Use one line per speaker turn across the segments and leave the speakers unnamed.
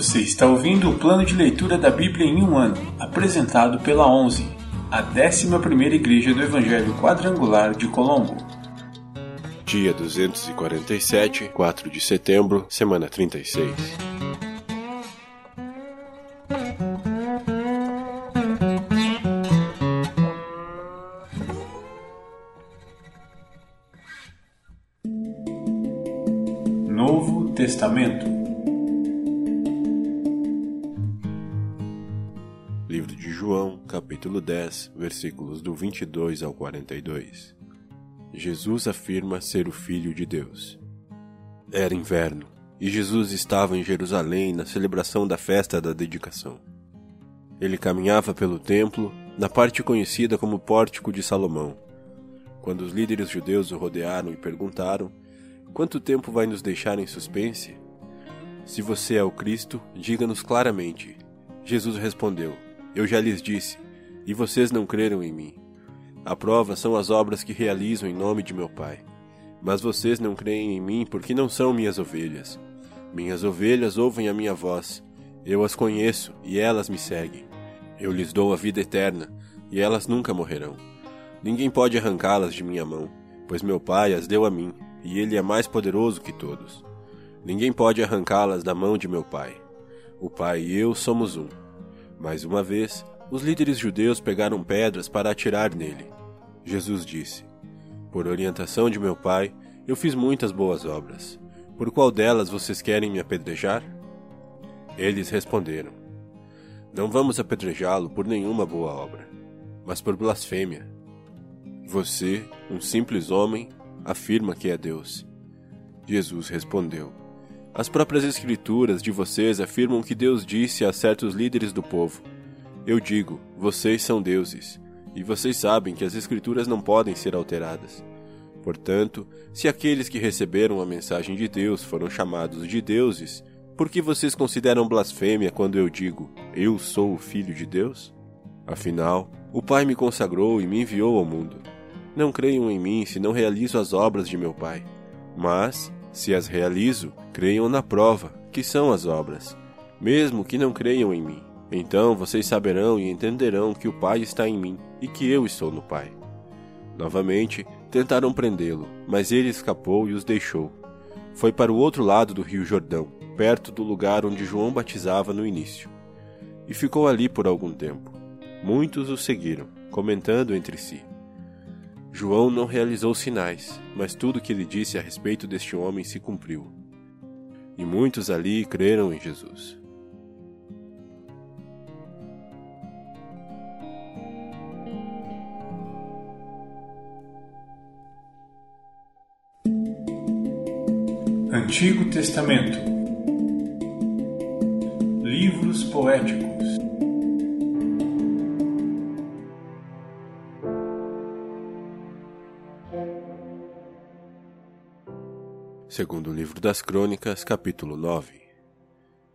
Você está ouvindo o plano de leitura da Bíblia em um ano, apresentado pela 11, a 11ª Igreja do Evangelho Quadrangular de Colombo.
Dia 247, 4 de setembro, semana 36.
Novo Testamento
capítulo 10, versículos do 22 ao 42. Jesus afirma ser o Filho de Deus. Era inverno, e Jesus estava em Jerusalém na celebração da festa da dedicação. Ele caminhava pelo templo, na parte conhecida como Pórtico de Salomão. Quando os líderes judeus o rodearam e perguntaram: Quanto tempo vai nos deixar em suspense? Se você é o Cristo, diga-nos claramente. Jesus respondeu: Eu já lhes disse, e vocês não creram em mim. A prova são as obras que realizo em nome de meu Pai. Mas vocês não creem em mim porque não são minhas ovelhas. Minhas ovelhas ouvem a minha voz. Eu as conheço e elas me seguem. Eu lhes dou a vida eterna e elas nunca morrerão. Ninguém pode arrancá-las de minha mão, pois meu Pai as deu a mim e ele é mais poderoso que todos. Ninguém pode arrancá-las da mão de meu Pai. O Pai e eu somos um. Mais uma vez, os líderes judeus pegaram pedras para atirar nele. Jesus disse: Por orientação de meu Pai, eu fiz muitas boas obras. Por qual delas vocês querem me apedrejar? Eles responderam: Não vamos apedrejá-lo por nenhuma boa obra, mas por blasfêmia. Você, um simples homem, afirma que é Deus. Jesus respondeu: As próprias Escrituras de vocês afirmam que Deus disse a certos líderes do povo: Eu digo, vocês são deuses, e vocês sabem que as Escrituras não podem ser alteradas. Portanto, se aqueles que receberam a mensagem de Deus foram chamados de deuses, por que vocês consideram blasfêmia quando eu digo, Eu sou o Filho de Deus? Afinal, o Pai me consagrou e me enviou ao mundo. Não creiam em mim se não realizo as obras de meu Pai. Mas, se as realizo, creiam na prova, que são as obras, mesmo que não creiam em mim. Então vocês saberão e entenderão que o Pai está em mim e que eu estou no Pai. Novamente, tentaram prendê-lo, mas ele escapou e os deixou. Foi para o outro lado do rio Jordão, perto do lugar onde João batizava no início. E ficou ali por algum tempo. Muitos o seguiram, comentando entre si: João não realizou sinais, mas tudo o que ele disse a respeito deste homem se cumpriu. E muitos ali creram em Jesus.
Antigo Testamento Livros poéticos
Segundo o livro das Crônicas, capítulo 9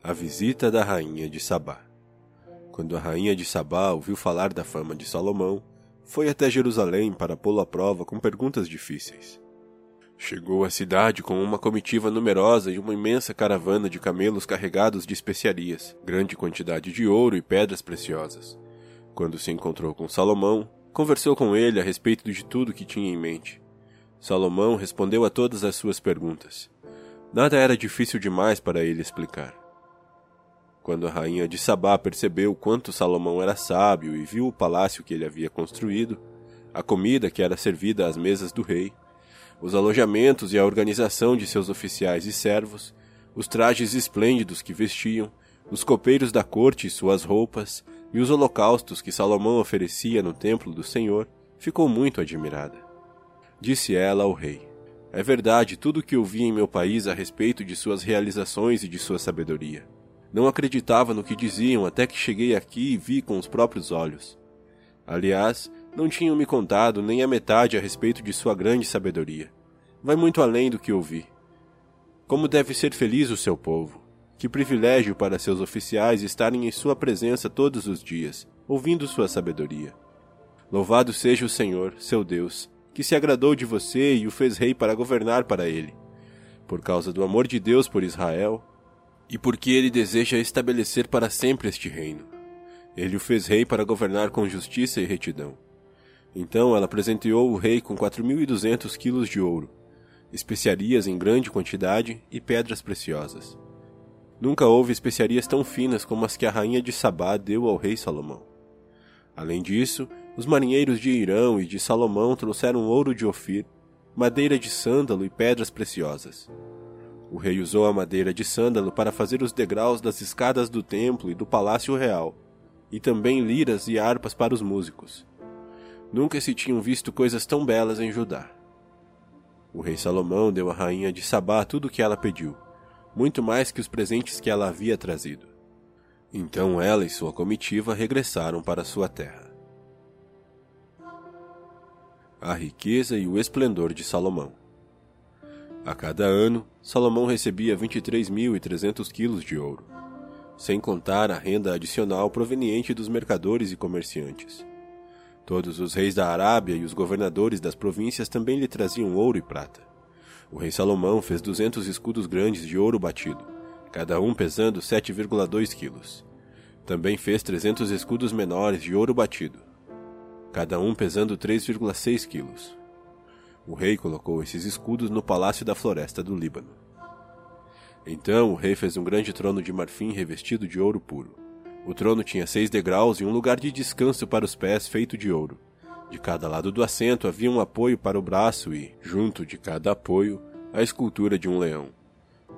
A visita da rainha de Sabá. Quando a rainha de Sabá ouviu falar da fama de Salomão, foi até Jerusalém para pô-lo à prova com perguntas difíceis. Chegou à cidade com uma comitiva numerosa e uma imensa caravana de camelos carregados de especiarias, grande quantidade de ouro e pedras preciosas. Quando se encontrou com Salomão, conversou com ele a respeito de tudo que tinha em mente. Salomão respondeu a todas as suas perguntas. Nada era difícil demais para ele explicar. Quando a rainha de Sabá percebeu quanto Salomão era sábio e viu o palácio que ele havia construído, a comida que era servida às mesas do rei, os alojamentos e a organização de seus oficiais e servos, os trajes esplêndidos que vestiam, os copeiros da corte e suas roupas, e os holocaustos que Salomão oferecia no templo do Senhor, ficou muito admirada. Disse ela ao rei: É verdade tudo o que ouvi em meu país a respeito de suas realizações e de sua sabedoria. Não acreditava no que diziam até que cheguei aqui e vi com os próprios olhos. Aliás, não tinham me contado nem a metade a respeito de sua grande sabedoria. Vai muito além do que ouvi. Como deve ser feliz o seu povo. Que privilégio para seus oficiais estarem em sua presença todos os dias, ouvindo sua sabedoria. Louvado seja o Senhor, seu Deus, que se agradou de você e o fez rei para governar para ele. Por causa do amor de Deus por Israel, e porque ele deseja estabelecer para sempre este reino. Ele o fez rei para governar com justiça e retidão. Então ela presenteou o rei com quatro mil e duzentos quilos de ouro, especiarias em grande quantidade e pedras preciosas. Nunca houve especiarias tão finas como as que a rainha de Sabá deu ao rei Salomão. Além disso, os marinheiros de Irão e de Salomão trouxeram ouro de Ofir, madeira de sândalo e pedras preciosas. O rei usou a madeira de sândalo para fazer os degraus das escadas do templo e do palácio real, e também liras e harpas para os músicos. Nunca se tinham visto coisas tão belas em Judá. O rei Salomão deu à rainha de Sabá tudo o que ela pediu, muito mais que os presentes que ela havia trazido. Então ela e sua comitiva regressaram para sua terra. A riqueza e o esplendor de Salomão. A cada ano, Salomão recebia 23.300 quilos de ouro, sem contar a renda adicional proveniente dos mercadores e comerciantes. Todos os reis da Arábia e os governadores das províncias também lhe traziam ouro e prata. O rei Salomão fez duzentos escudos grandes de ouro batido, cada um pesando 7,2 quilos. Também fez trezentos escudos menores de ouro batido, cada um pesando 3,6 quilos. O rei colocou esses escudos no palácio da floresta do Líbano. Então o rei fez um grande trono de marfim revestido de ouro puro. O trono tinha seis degraus e um lugar de descanso para os pés feito de ouro. De cada lado do assento havia um apoio para o braço e, junto de cada apoio, a escultura de um leão.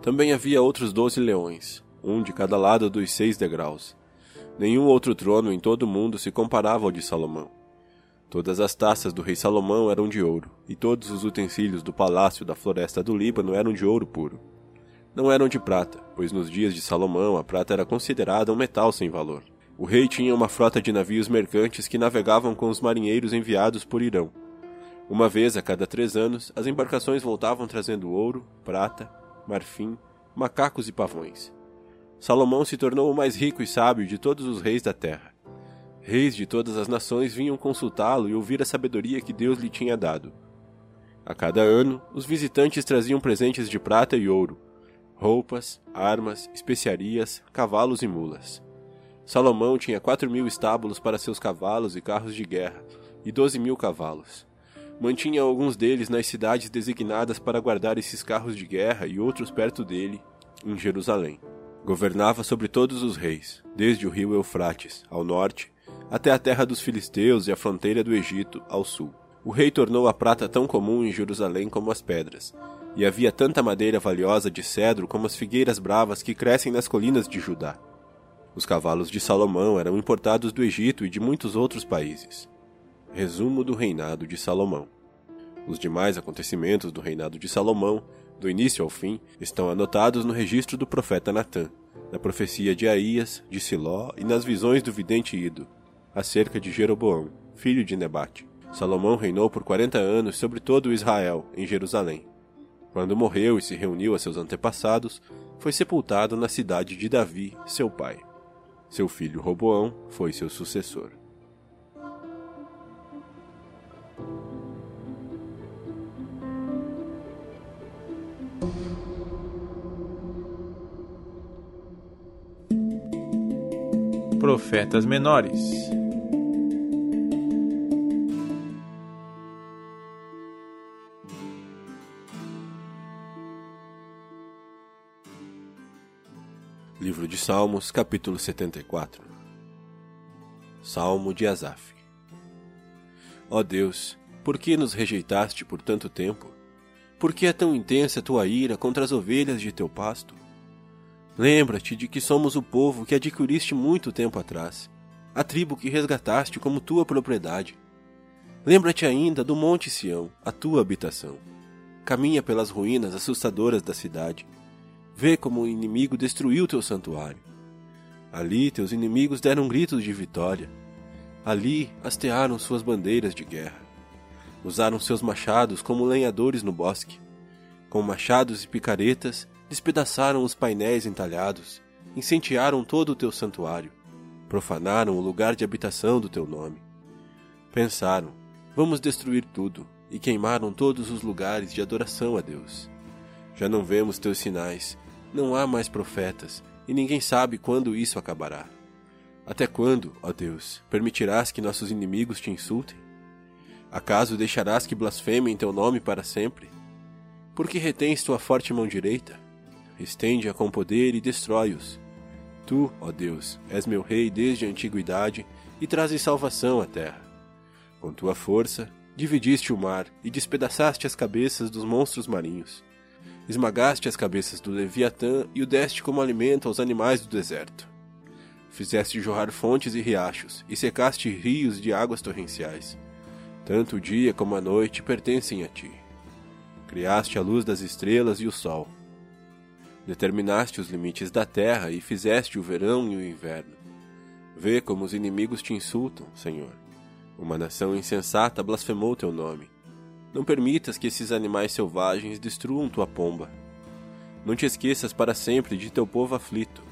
Também havia outros doze leões, um de cada lado dos seis degraus. Nenhum outro trono em todo o mundo se comparava ao de Salomão. Todas as taças do rei Salomão eram de ouro, e todos os utensílios do palácio da floresta do Líbano eram de ouro puro não eram de prata, pois nos dias de Salomão a prata era considerada um metal sem valor. O rei tinha uma frota de navios mercantes que navegavam com os marinheiros enviados por Irão. Uma vez a cada três anos, as embarcações voltavam trazendo ouro, prata, marfim, macacos e pavões. Salomão se tornou o mais rico e sábio de todos os reis da terra. Reis de todas as nações vinham consultá-lo e ouvir a sabedoria que Deus lhe tinha dado. A cada ano, os visitantes traziam presentes de prata e ouro, roupas, armas, especiarias, cavalos e mulas. Salomão tinha quatro mil estábulos para seus cavalos e carros de guerra, e doze mil cavalos. Mantinha alguns deles nas cidades designadas para guardar esses carros de guerra e outros perto dele, em Jerusalém. Governava sobre todos os reis, desde o rio Eufrates, ao norte, até a terra dos filisteus e a fronteira do Egito, ao sul. O rei tornou a prata tão comum em Jerusalém como as pedras, e havia tanta madeira valiosa de cedro como as figueiras bravas que crescem nas colinas de Judá. Os cavalos de Salomão eram importados do Egito e de muitos outros países. Resumo do reinado de Salomão. Os demais acontecimentos do reinado de Salomão, do início ao fim, estão anotados no registro do profeta Natã, na profecia de Aías, de Siló e nas visões do vidente Ido, acerca de Jeroboão, filho de Nebate. Salomão reinou por quarenta anos sobre todo Israel, em Jerusalém. Quando morreu e se reuniu a seus antepassados, foi sepultado na cidade de Davi, seu pai. Seu filho Roboão foi seu sucessor.
Profetas menores
Salmos, capítulo 74 Salmo de Asaf Ó Deus, por que nos rejeitaste por tanto tempo? Por que é tão intensa tua ira contra as ovelhas de teu pasto? Lembra-te de que somos o povo que adquiriste muito tempo atrás, a tribo que resgataste como tua propriedade. Lembra-te ainda do Monte Sião, a tua habitação. Caminha pelas ruínas assustadoras da cidade Vê como o inimigo destruiu teu santuário. Ali teus inimigos deram gritos de vitória. Ali hastearam suas bandeiras de guerra. Usaram seus machados como lenhadores no bosque. Com machados e picaretas, despedaçaram os painéis entalhados, incendiaram todo o teu santuário, profanaram o lugar de habitação do teu nome. Pensaram: vamos destruir tudo, e queimaram todos os lugares de adoração a Deus. Já não vemos teus sinais, não há mais profetas, e ninguém sabe quando isso acabará. Até quando, ó Deus, permitirás que nossos inimigos te insultem? Acaso deixarás que blasfemem teu nome para sempre? Por que retens tua forte mão direita? Estende-a com poder e destrói-os. Tu, ó Deus, és meu rei desde a antiguidade e trazes salvação à terra. Com tua força, dividiste o mar e despedaçaste as cabeças dos monstros marinhos. Esmagaste as cabeças do Leviatã e o deste como alimento aos animais do deserto. Fizeste jorrar fontes e riachos, e secaste rios de águas torrenciais. Tanto o dia como a noite pertencem a ti. Criaste a luz das estrelas e o sol. Determinaste os limites da terra e fizeste o verão e o inverno. Vê como os inimigos te insultam, Senhor. Uma nação insensata blasfemou teu nome. Não permitas que esses animais selvagens destruam tua pomba. Não te esqueças para sempre de teu povo aflito.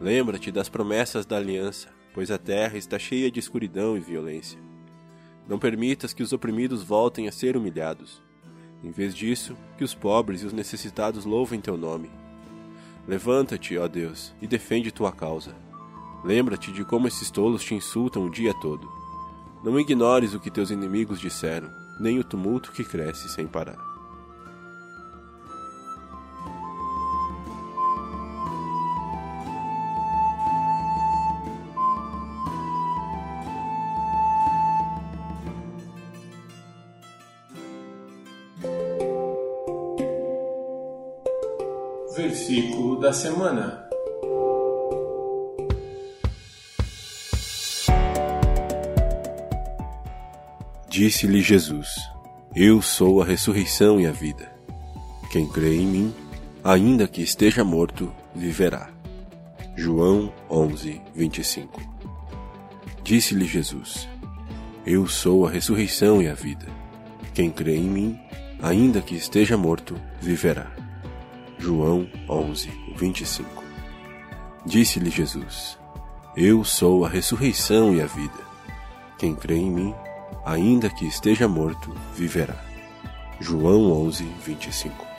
Lembra-te das promessas da aliança, pois a terra está cheia de escuridão e violência. Não permitas que os oprimidos voltem a ser humilhados. Em vez disso, que os pobres e os necessitados louvem teu nome. Levanta-te, ó Deus, e defende tua causa. Lembra-te de como esses tolos te insultam o dia todo. Não ignores o que teus inimigos disseram nem o tumulto que cresce sem parar.
Versículo da semana.
Disse-lhe Jesus: Eu sou a ressurreição e a vida. Quem crê em mim, ainda que esteja morto, viverá. João 11, 25 Disse-lhe Jesus: Eu sou a ressurreição e a vida. Quem crê em mim, ainda que esteja morto, viverá. João 11, 25 Disse-lhe Jesus: Eu sou a ressurreição e a vida. Quem crê em mim, ainda que esteja morto, viverá. João 11, 25